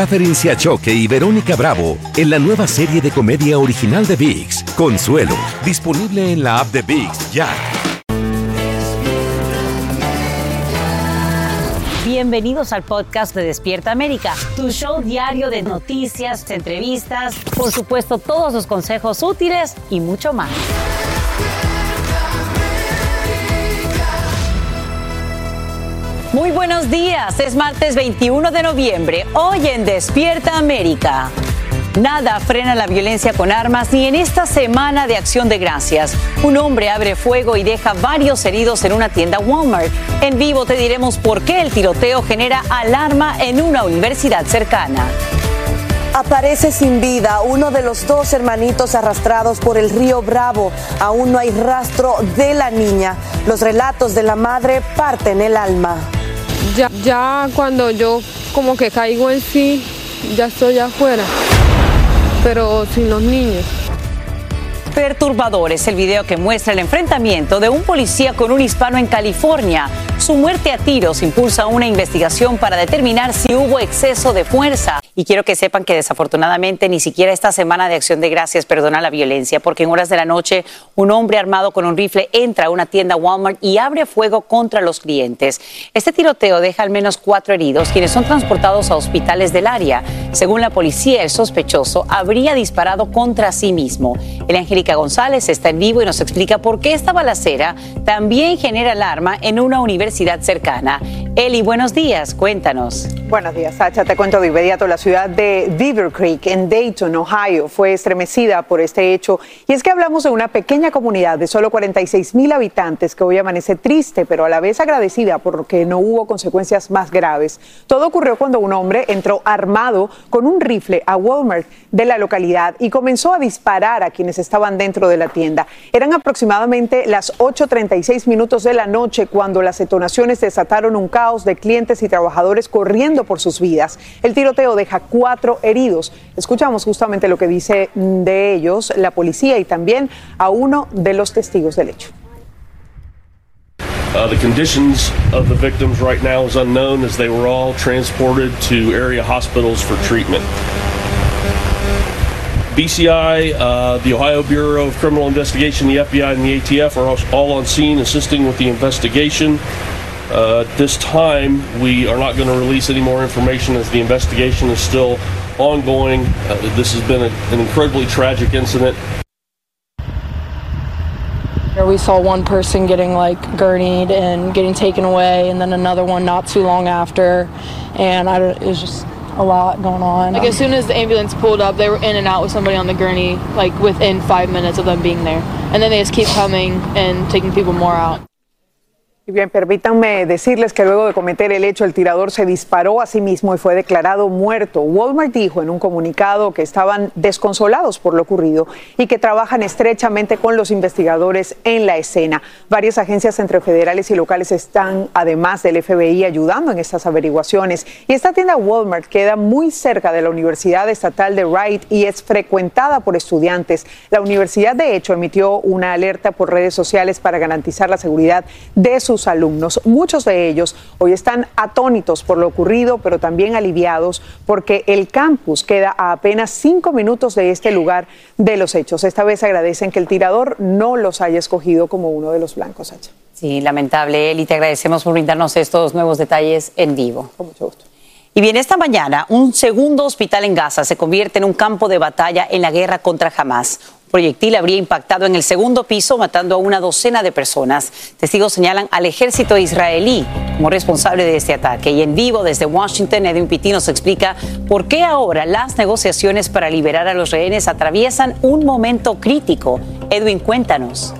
Catherine Siachoque y Verónica Bravo en la nueva serie de comedia original de VIX, Consuelo, disponible en la app de VIX ya. Bienvenidos al podcast de Despierta América, tu show diario de noticias, entrevistas, por supuesto todos los consejos útiles y mucho más. Muy buenos días, es martes 21 de noviembre, hoy en Despierta América. Nada frena la violencia con armas ni en esta semana de acción de gracias. Un hombre abre fuego y deja varios heridos en una tienda Walmart. En vivo te diremos por qué el tiroteo genera alarma en una universidad cercana. Aparece sin vida uno de los dos hermanitos arrastrados por el río Bravo. Aún no hay rastro de la niña. Los relatos de la madre parten el alma. Ya, ya cuando yo como que caigo en sí, ya estoy afuera, pero sin los niños. Perturbador es el video que muestra el enfrentamiento de un policía con un hispano en California. Su muerte a tiros impulsa una investigación para determinar si hubo exceso de fuerza. Y quiero que sepan que desafortunadamente ni siquiera esta semana de acción de gracias perdona la violencia, porque en horas de la noche un hombre armado con un rifle entra a una tienda Walmart y abre fuego contra los clientes. Este tiroteo deja al menos cuatro heridos, quienes son transportados a hospitales del área. Según la policía, el sospechoso habría disparado contra sí mismo. El Angélica González está en vivo y nos explica por qué esta balacera también genera alarma en una universidad cercana. Eli, buenos días, cuéntanos. Buenos días, Sacha. Te cuento de inmediato. La ciudad de Beaver Creek, en Dayton, Ohio, fue estremecida por este hecho. Y es que hablamos de una pequeña comunidad de solo 46 mil habitantes que hoy amanece triste, pero a la vez agradecida porque no hubo consecuencias más graves. Todo ocurrió cuando un hombre entró armado con un rifle a Walmart de la localidad y comenzó a disparar a quienes estaban dentro de la tienda. Eran aproximadamente las 8.36 minutos de la noche cuando las detonaciones desataron un caos de clientes y trabajadores corriendo por sus vidas. El tiroteo deja cuatro heridos. Escuchamos justamente lo que dice de ellos la policía y también a uno de los testigos del hecho. Uh, the conditions of the victims right now is unknown as they were all transported to area hospitals for treatment. BCI, uh, the Ohio Bureau of Criminal Investigation, the FBI, and the ATF are all on scene assisting with the investigation. Uh, at this time, we are not going to release any more information as the investigation is still ongoing. Uh, this has been a, an incredibly tragic incident. We saw one person getting like gurneyed and getting taken away, and then another one not too long after, and I, it was just a lot going on. Like as soon as the ambulance pulled up, they were in and out with somebody on the gurney, like within five minutes of them being there, and then they just keep coming and taking people more out. Bien, permítanme decirles que luego de cometer el hecho, el tirador se disparó a sí mismo y fue declarado muerto. Walmart dijo en un comunicado que estaban desconsolados por lo ocurrido y que trabajan estrechamente con los investigadores en la escena. Varias agencias entre federales y locales están, además del FBI, ayudando en estas averiguaciones. Y esta tienda Walmart queda muy cerca de la Universidad Estatal de Wright y es frecuentada por estudiantes. La universidad, de hecho, emitió una alerta por redes sociales para garantizar la seguridad de sus alumnos. Muchos de ellos hoy están atónitos por lo ocurrido, pero también aliviados porque el campus queda a apenas cinco minutos de este lugar de los hechos. Esta vez agradecen que el tirador no los haya escogido como uno de los blancos, Sacha. Sí, lamentable, Eli. Te agradecemos por brindarnos estos nuevos detalles en vivo. Con mucho gusto. Y bien, esta mañana, un segundo hospital en Gaza se convierte en un campo de batalla en la guerra contra Hamas. Proyectil habría impactado en el segundo piso, matando a una docena de personas. Testigos señalan al ejército israelí como responsable de este ataque. Y en vivo desde Washington, Edwin Pitti nos explica por qué ahora las negociaciones para liberar a los rehenes atraviesan un momento crítico. Edwin, cuéntanos.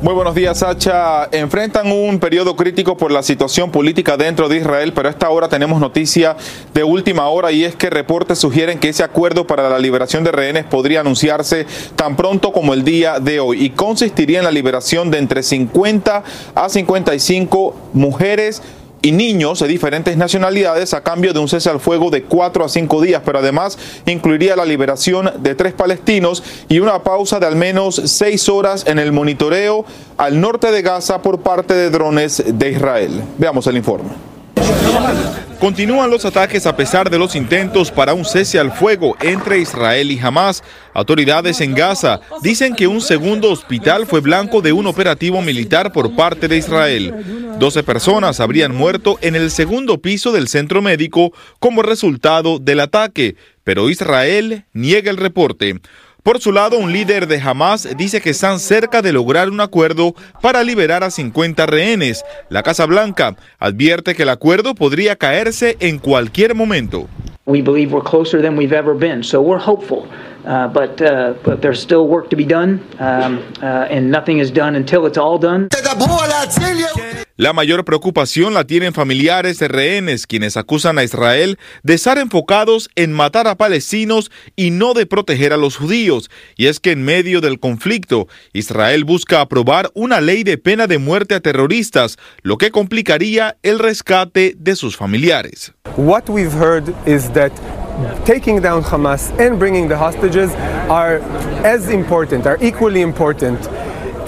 Muy buenos días, Sacha. Enfrentan un periodo crítico por la situación política dentro de Israel, pero a esta hora tenemos noticia de última hora y es que reportes sugieren que ese acuerdo para la liberación de rehenes podría anunciarse tan pronto como el día de hoy y consistiría en la liberación de entre 50 a 55 mujeres y niños de diferentes nacionalidades a cambio de un cese al fuego de cuatro a cinco días, pero además incluiría la liberación de tres palestinos y una pausa de al menos seis horas en el monitoreo al norte de Gaza por parte de drones de Israel. Veamos el informe. Continúan los ataques a pesar de los intentos para un cese al fuego entre Israel y Hamas. Autoridades en Gaza dicen que un segundo hospital fue blanco de un operativo militar por parte de Israel. 12 personas habrían muerto en el segundo piso del centro médico como resultado del ataque, pero Israel niega el reporte. Por su lado, un líder de Hamas dice que están cerca de lograr un acuerdo para liberar a 50 rehenes. La Casa Blanca advierte que el acuerdo podría caerse en cualquier momento. We believe we're closer than we've ever been, so we're hopeful. Uh, but, uh, but there's still work to be done, um, uh, and nothing is done until it's all done. La mayor preocupación la tienen familiares de rehenes, quienes acusan a Israel de estar enfocados en matar a palestinos y no de proteger a los judíos. Y es que en medio del conflicto, Israel busca aprobar una ley de pena de muerte a terroristas, lo que complicaría el rescate de sus familiares. What we've heard is that taking down Hamas and bringing the hostages are as important, are equally important.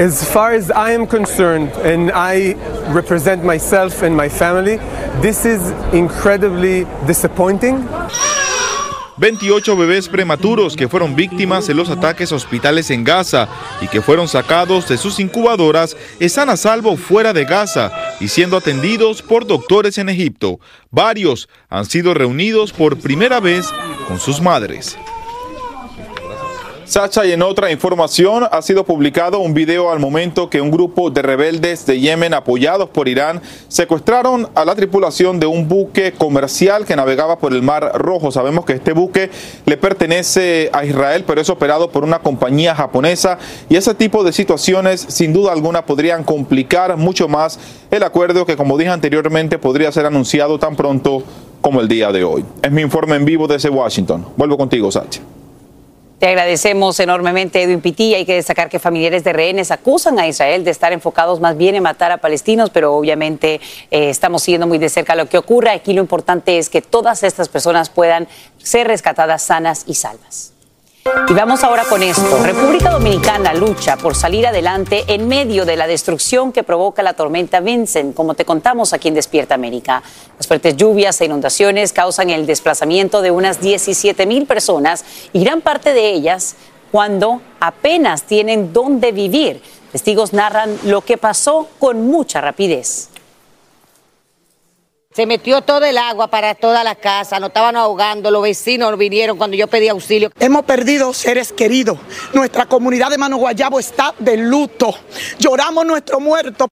As far as I am concerned, and I represent myself and my family, this is incredibly disappointing. 28 bebés prematuros que fueron víctimas de los ataques hospitales en Gaza y que fueron sacados de sus incubadoras están a salvo fuera de Gaza y siendo atendidos por doctores en Egipto. Varios han sido reunidos por primera vez con sus madres. Sacha, y en otra información ha sido publicado un video al momento que un grupo de rebeldes de Yemen apoyados por Irán secuestraron a la tripulación de un buque comercial que navegaba por el Mar Rojo. Sabemos que este buque le pertenece a Israel, pero es operado por una compañía japonesa y ese tipo de situaciones sin duda alguna podrían complicar mucho más el acuerdo que como dije anteriormente podría ser anunciado tan pronto como el día de hoy. Es mi informe en vivo desde Washington. Vuelvo contigo, Sacha. Te agradecemos enormemente, Edwin Pití. Hay que destacar que familiares de rehenes acusan a Israel de estar enfocados más bien en matar a palestinos, pero obviamente eh, estamos siguiendo muy de cerca lo que ocurre. Aquí lo importante es que todas estas personas puedan ser rescatadas sanas y salvas. Y vamos ahora con esto. República Dominicana lucha por salir adelante en medio de la destrucción que provoca la tormenta Vincent, como te contamos aquí en Despierta América. Las fuertes lluvias e inundaciones causan el desplazamiento de unas 17 mil personas y gran parte de ellas cuando apenas tienen dónde vivir. Testigos narran lo que pasó con mucha rapidez. Se metió todo el agua para toda la casa, nos estaban ahogando, los vecinos vinieron cuando yo pedí auxilio. Hemos perdido seres queridos. Nuestra comunidad de Mano Guayabo está de luto. Lloramos nuestro muerto.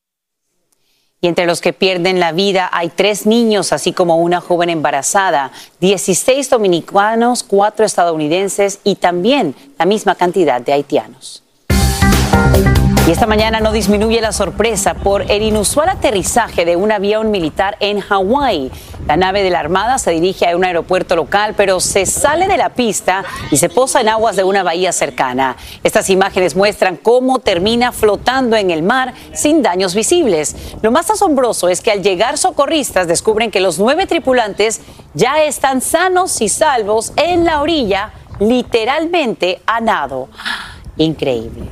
Y entre los que pierden la vida hay tres niños, así como una joven embarazada, 16 dominicanos, cuatro estadounidenses y también la misma cantidad de haitianos. Y esta mañana no disminuye la sorpresa por el inusual aterrizaje de un avión militar en Hawái. La nave de la Armada se dirige a un aeropuerto local, pero se sale de la pista y se posa en aguas de una bahía cercana. Estas imágenes muestran cómo termina flotando en el mar sin daños visibles. Lo más asombroso es que al llegar socorristas descubren que los nueve tripulantes ya están sanos y salvos en la orilla, literalmente a nado. Increíble.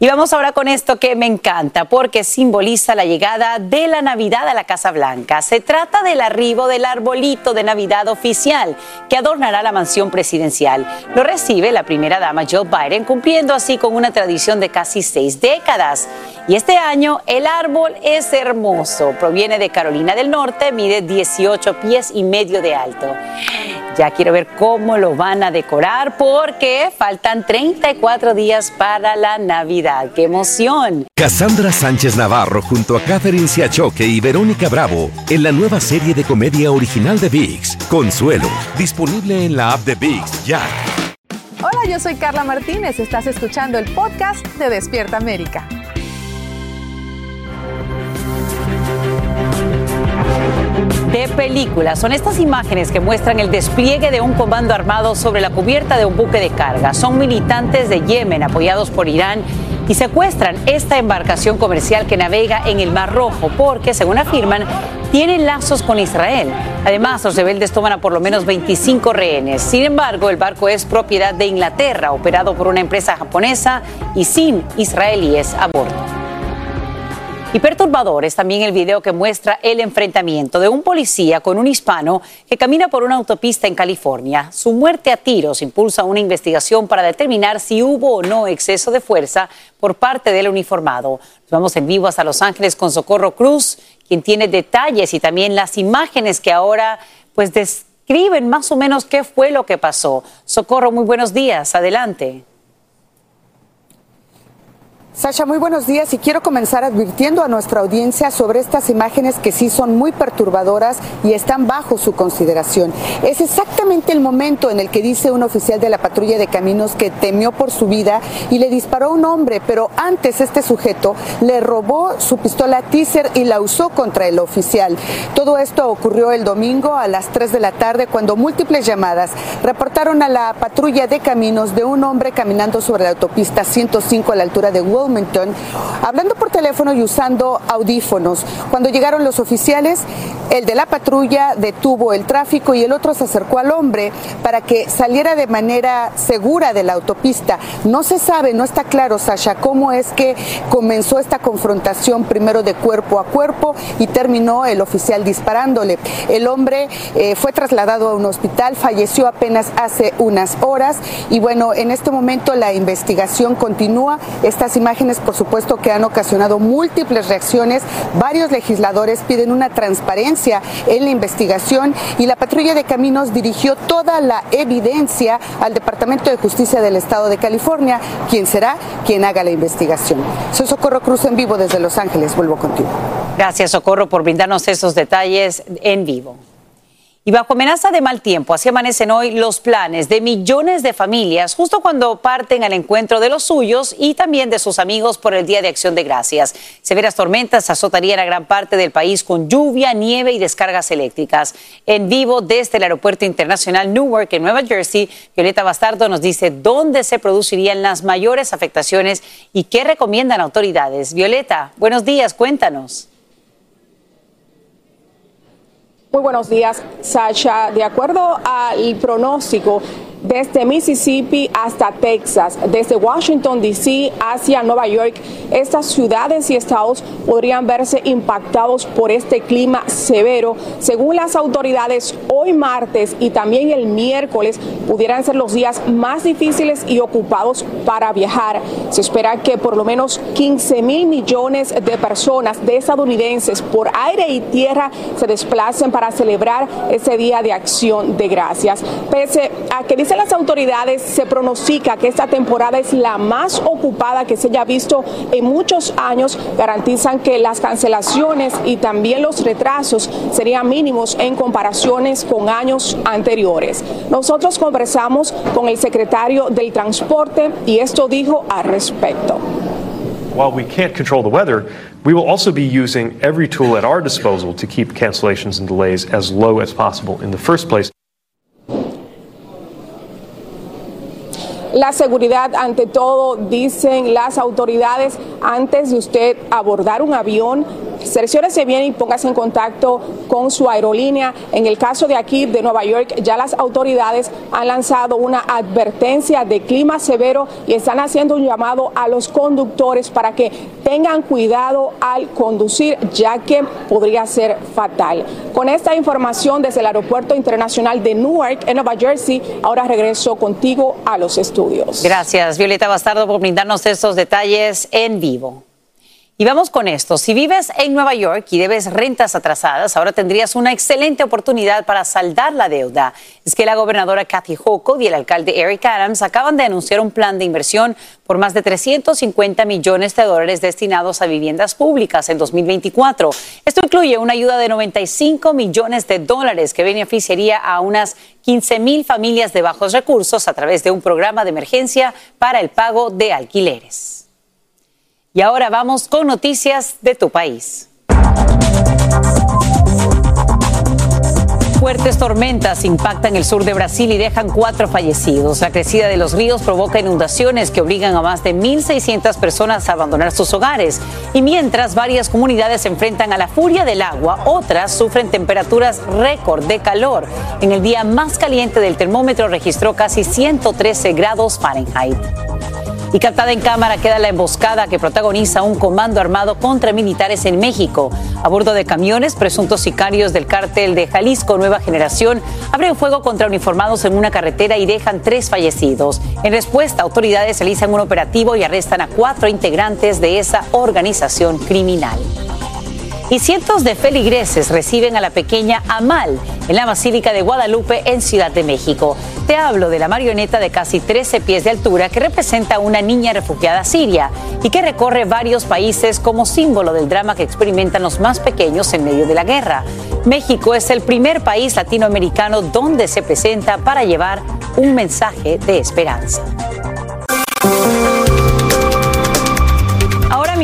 Y vamos ahora con esto que me encanta porque simboliza la llegada de la Navidad a la Casa Blanca. Se trata del arribo del arbolito de Navidad oficial que adornará la mansión presidencial. Lo recibe la primera dama Joe Biden cumpliendo así con una tradición de casi seis décadas. Y este año el árbol es hermoso. Proviene de Carolina del Norte, mide 18 pies y medio de alto. Ya quiero ver cómo lo van a decorar porque faltan 34 días para la Navidad. ¡Qué emoción! Cassandra Sánchez Navarro junto a Catherine Siachoque y Verónica Bravo en la nueva serie de comedia original de VIX, Consuelo, disponible en la app de VIX ya. Hola, yo soy Carla Martínez. Estás escuchando el podcast de Despierta América. De película. Son estas imágenes que muestran el despliegue de un comando armado sobre la cubierta de un buque de carga. Son militantes de Yemen apoyados por Irán y secuestran esta embarcación comercial que navega en el Mar Rojo porque, según afirman, tienen lazos con Israel. Además, los rebeldes toman a por lo menos 25 rehenes. Sin embargo, el barco es propiedad de Inglaterra, operado por una empresa japonesa y sin israelíes a bordo. Y perturbador es también el video que muestra el enfrentamiento de un policía con un hispano que camina por una autopista en California. Su muerte a tiros impulsa una investigación para determinar si hubo o no exceso de fuerza por parte del uniformado. Nos vamos en vivo hasta Los Ángeles con Socorro Cruz, quien tiene detalles y también las imágenes que ahora pues describen más o menos qué fue lo que pasó. Socorro, muy buenos días. Adelante. Sasha, muy buenos días y quiero comenzar advirtiendo a nuestra audiencia sobre estas imágenes que sí son muy perturbadoras y están bajo su consideración. Es exactamente el momento en el que dice un oficial de la patrulla de caminos que temió por su vida y le disparó a un hombre, pero antes este sujeto le robó su pistola teaser y la usó contra el oficial. Todo esto ocurrió el domingo a las 3 de la tarde cuando múltiples llamadas reportaron a la patrulla de caminos de un hombre caminando sobre la autopista 105 a la altura de Hablando por teléfono y usando audífonos. Cuando llegaron los oficiales, el de la patrulla detuvo el tráfico y el otro se acercó al hombre para que saliera de manera segura de la autopista. No se sabe, no está claro, Sasha, cómo es que comenzó esta confrontación primero de cuerpo a cuerpo y terminó el oficial disparándole. El hombre eh, fue trasladado a un hospital, falleció apenas hace unas horas y bueno, en este momento la investigación continúa. Estas imágenes por supuesto, que han ocasionado múltiples reacciones. Varios legisladores piden una transparencia en la investigación y la patrulla de caminos dirigió toda la evidencia al Departamento de Justicia del Estado de California, quien será quien haga la investigación. Soy Socorro Cruz en vivo desde Los Ángeles. Vuelvo contigo. Gracias, Socorro, por brindarnos esos detalles en vivo. Y bajo amenaza de mal tiempo, así amanecen hoy los planes de millones de familias, justo cuando parten al encuentro de los suyos y también de sus amigos por el Día de Acción de Gracias. Severas tormentas azotarían a gran parte del país con lluvia, nieve y descargas eléctricas. En vivo desde el Aeropuerto Internacional Newark en Nueva Jersey, Violeta Bastardo nos dice dónde se producirían las mayores afectaciones y qué recomiendan autoridades. Violeta, buenos días, cuéntanos. Muy buenos días, Sasha. De acuerdo al pronóstico, desde Mississippi hasta Texas, desde Washington, D.C. hacia Nueva York, estas ciudades y estados podrían verse impactados por este clima severo. Según las autoridades, hoy martes y también el miércoles pudieran ser los días más difíciles y ocupados para viajar. Se espera que por lo menos 15 mil millones de personas, de estadounidenses, por aire y tierra se desplacen para celebrar ese día de acción de gracias. Pese a que Dicen las autoridades, se pronostica que esta temporada es la más ocupada que se haya visto en muchos años. Garantizan que las cancelaciones y también los retrasos serían mínimos en comparaciones con años anteriores. Nosotros conversamos con el secretario del Transporte y esto dijo al respecto. While we can't control the weather, we will also be using every tool at our disposal to keep cancellations and delays as low as possible in the first place. La seguridad ante todo, dicen las autoridades, antes de usted abordar un avión, cerciórese bien y póngase en contacto con su aerolínea. En el caso de aquí, de Nueva York, ya las autoridades han lanzado una advertencia de clima severo y están haciendo un llamado a los conductores para que tengan cuidado al conducir, ya que podría ser fatal. Con esta información desde el Aeropuerto Internacional de Newark, en Nueva Jersey, ahora regreso contigo a los estudios. Gracias, Violeta Bastardo, por brindarnos estos detalles en vivo. Y vamos con esto. Si vives en Nueva York y debes rentas atrasadas, ahora tendrías una excelente oportunidad para saldar la deuda. Es que la gobernadora Kathy Hochul y el alcalde Eric Adams acaban de anunciar un plan de inversión por más de 350 millones de dólares destinados a viviendas públicas en 2024. Esto incluye una ayuda de 95 millones de dólares que beneficiaría a unas 15 mil familias de bajos recursos a través de un programa de emergencia para el pago de alquileres. Y ahora vamos con noticias de tu país. Fuertes tormentas impactan el sur de Brasil y dejan cuatro fallecidos. La crecida de los ríos provoca inundaciones que obligan a más de 1.600 personas a abandonar sus hogares. Y mientras varias comunidades se enfrentan a la furia del agua, otras sufren temperaturas récord de calor. En el día más caliente del termómetro registró casi 113 grados Fahrenheit. Y captada en cámara queda la emboscada que protagoniza un comando armado contra militares en México. A bordo de camiones, presuntos sicarios del cártel de Jalisco Nueva Generación abren fuego contra uniformados en una carretera y dejan tres fallecidos. En respuesta, autoridades realizan un operativo y arrestan a cuatro integrantes de esa organización criminal y cientos de feligreses reciben a la pequeña Amal en la Basílica de Guadalupe en Ciudad de México. Te hablo de la marioneta de casi 13 pies de altura que representa a una niña refugiada siria y que recorre varios países como símbolo del drama que experimentan los más pequeños en medio de la guerra. México es el primer país latinoamericano donde se presenta para llevar un mensaje de esperanza.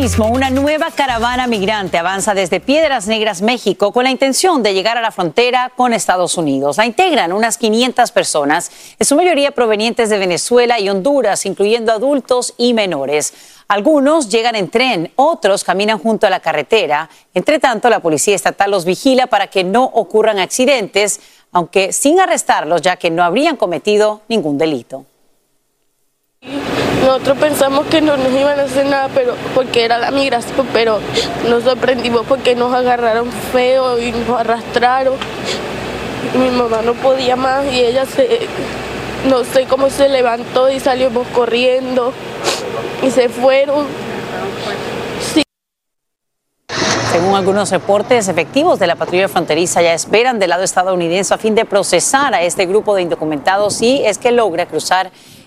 Mismo, una nueva caravana migrante avanza desde Piedras Negras, México, con la intención de llegar a la frontera con Estados Unidos. La integran unas 500 personas, en su mayoría provenientes de Venezuela y Honduras, incluyendo adultos y menores. Algunos llegan en tren, otros caminan junto a la carretera. Entre tanto, la policía estatal los vigila para que no ocurran accidentes, aunque sin arrestarlos, ya que no habrían cometido ningún delito. Nosotros pensamos que no nos iban a hacer nada, pero porque era la migración, pero nos sorprendimos porque nos agarraron feo y nos arrastraron. mi mamá no podía más y ella se, no sé cómo se levantó y salimos corriendo y se fueron. Según algunos reportes, efectivos de la patrulla fronteriza ya esperan del lado estadounidense a fin de procesar a este grupo de indocumentados si es que logra cruzar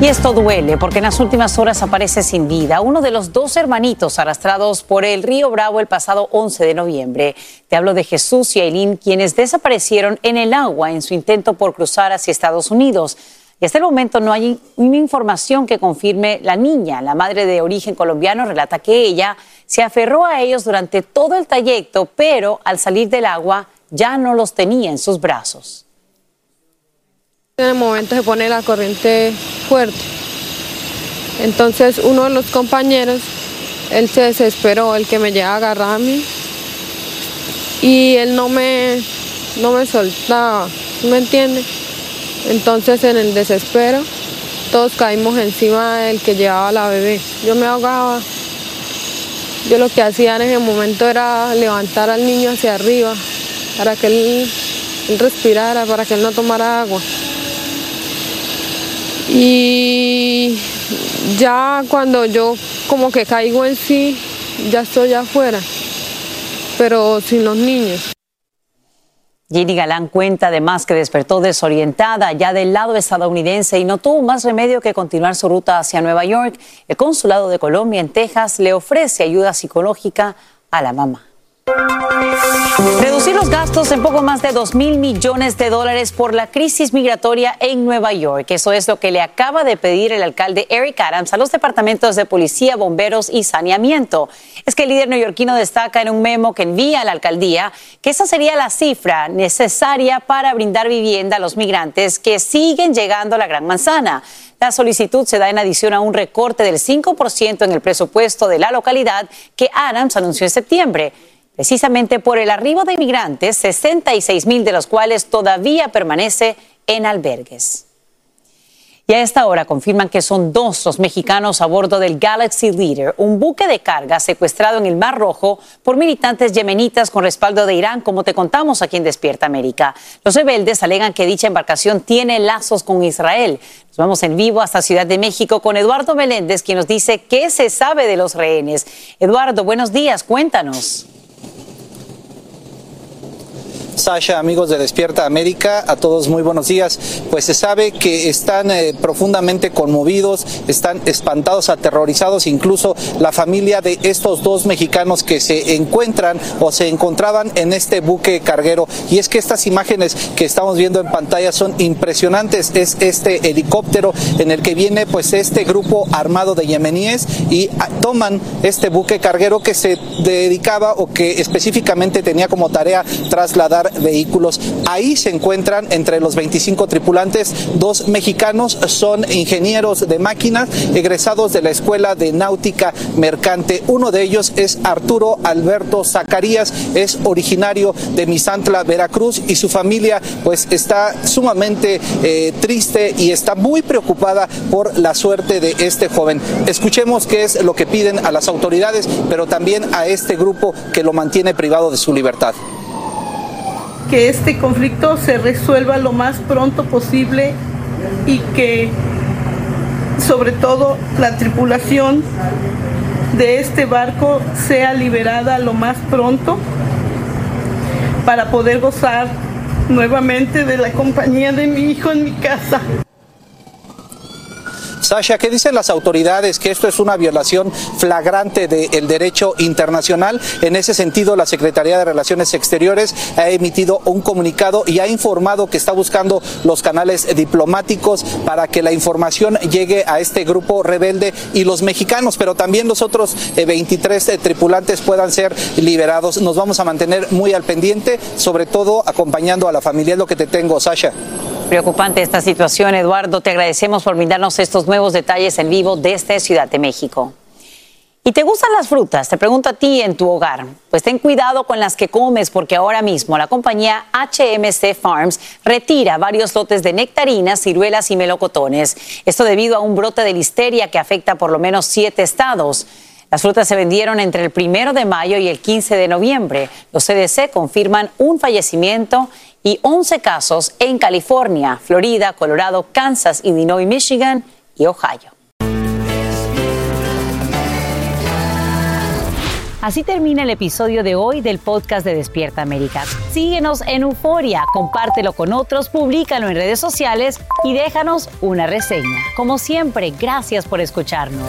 Y esto duele porque en las últimas horas aparece sin vida uno de los dos hermanitos arrastrados por el río Bravo el pasado 11 de noviembre. Te hablo de Jesús y Aileen, quienes desaparecieron en el agua en su intento por cruzar hacia Estados Unidos. Y hasta el momento no hay una información que confirme la niña. La madre de origen colombiano relata que ella se aferró a ellos durante todo el trayecto, pero al salir del agua ya no los tenía en sus brazos. En el momento se pone la corriente fuerte. Entonces uno de los compañeros, él se desesperó, el que me llega a a mí. Y él no me, no me soltaba, ¿me entiende? Entonces en el desespero todos caímos encima del que llevaba la bebé. Yo me ahogaba. Yo lo que hacía en ese momento era levantar al niño hacia arriba para que él respirara, para que él no tomara agua. Y ya cuando yo como que caigo en sí, ya estoy afuera, pero sin los niños. Ginny Galán cuenta además que despertó desorientada ya del lado estadounidense y no tuvo más remedio que continuar su ruta hacia Nueva York. El consulado de Colombia en Texas le ofrece ayuda psicológica a la mamá. Reducir los gastos en poco más de 2 mil millones de dólares por la crisis migratoria en Nueva York. Eso es lo que le acaba de pedir el alcalde Eric Adams a los departamentos de policía, bomberos y saneamiento. Es que el líder neoyorquino destaca en un memo que envía a la alcaldía que esa sería la cifra necesaria para brindar vivienda a los migrantes que siguen llegando a la Gran Manzana. La solicitud se da en adición a un recorte del 5% en el presupuesto de la localidad que Adams anunció en septiembre precisamente por el arribo de inmigrantes, 66 mil de los cuales todavía permanece en albergues. Y a esta hora confirman que son dos los mexicanos a bordo del Galaxy Leader, un buque de carga secuestrado en el Mar Rojo por militantes yemenitas con respaldo de Irán, como te contamos aquí en Despierta América. Los rebeldes alegan que dicha embarcación tiene lazos con Israel. Nos vamos en vivo hasta Ciudad de México con Eduardo Meléndez, quien nos dice qué se sabe de los rehenes. Eduardo, buenos días, cuéntanos. Sasha, amigos de Despierta América, a todos muy buenos días. Pues se sabe que están eh, profundamente conmovidos, están espantados, aterrorizados, incluso la familia de estos dos mexicanos que se encuentran o se encontraban en este buque carguero. Y es que estas imágenes que estamos viendo en pantalla son impresionantes. Es este helicóptero en el que viene pues este grupo armado de yemeníes y ah, toman este buque carguero que se dedicaba o que específicamente tenía como tarea trasladar vehículos. Ahí se encuentran entre los 25 tripulantes dos mexicanos, son ingenieros de máquinas egresados de la Escuela de Náutica Mercante. Uno de ellos es Arturo Alberto Zacarías, es originario de Misantla, Veracruz y su familia pues está sumamente eh, triste y está muy preocupada por la suerte de este joven. Escuchemos qué es lo que piden a las autoridades, pero también a este grupo que lo mantiene privado de su libertad que este conflicto se resuelva lo más pronto posible y que sobre todo la tripulación de este barco sea liberada lo más pronto para poder gozar nuevamente de la compañía de mi hijo en mi casa. Sasha, ¿qué dicen las autoridades? Que esto es una violación flagrante del derecho internacional. En ese sentido, la Secretaría de Relaciones Exteriores ha emitido un comunicado y ha informado que está buscando los canales diplomáticos para que la información llegue a este grupo rebelde y los mexicanos, pero también los otros 23 eh, eh, tripulantes puedan ser liberados. Nos vamos a mantener muy al pendiente, sobre todo acompañando a la familia. Es lo que te tengo, Sasha. Preocupante esta situación, Eduardo. Te agradecemos por brindarnos estos nuevos detalles en vivo desde Ciudad de México. ¿Y te gustan las frutas? Te pregunto a ti en tu hogar. Pues ten cuidado con las que comes porque ahora mismo la compañía HMC Farms retira varios lotes de nectarinas, ciruelas y melocotones. Esto debido a un brote de listeria que afecta por lo menos siete estados. Las frutas se vendieron entre el primero de mayo y el 15 de noviembre. Los CDC confirman un fallecimiento y 11 casos en California, Florida, Colorado, Kansas, Illinois, Michigan y Ohio. Así termina el episodio de hoy del podcast de Despierta América. Síguenos en Euforia, compártelo con otros, públicalo en redes sociales y déjanos una reseña. Como siempre, gracias por escucharnos.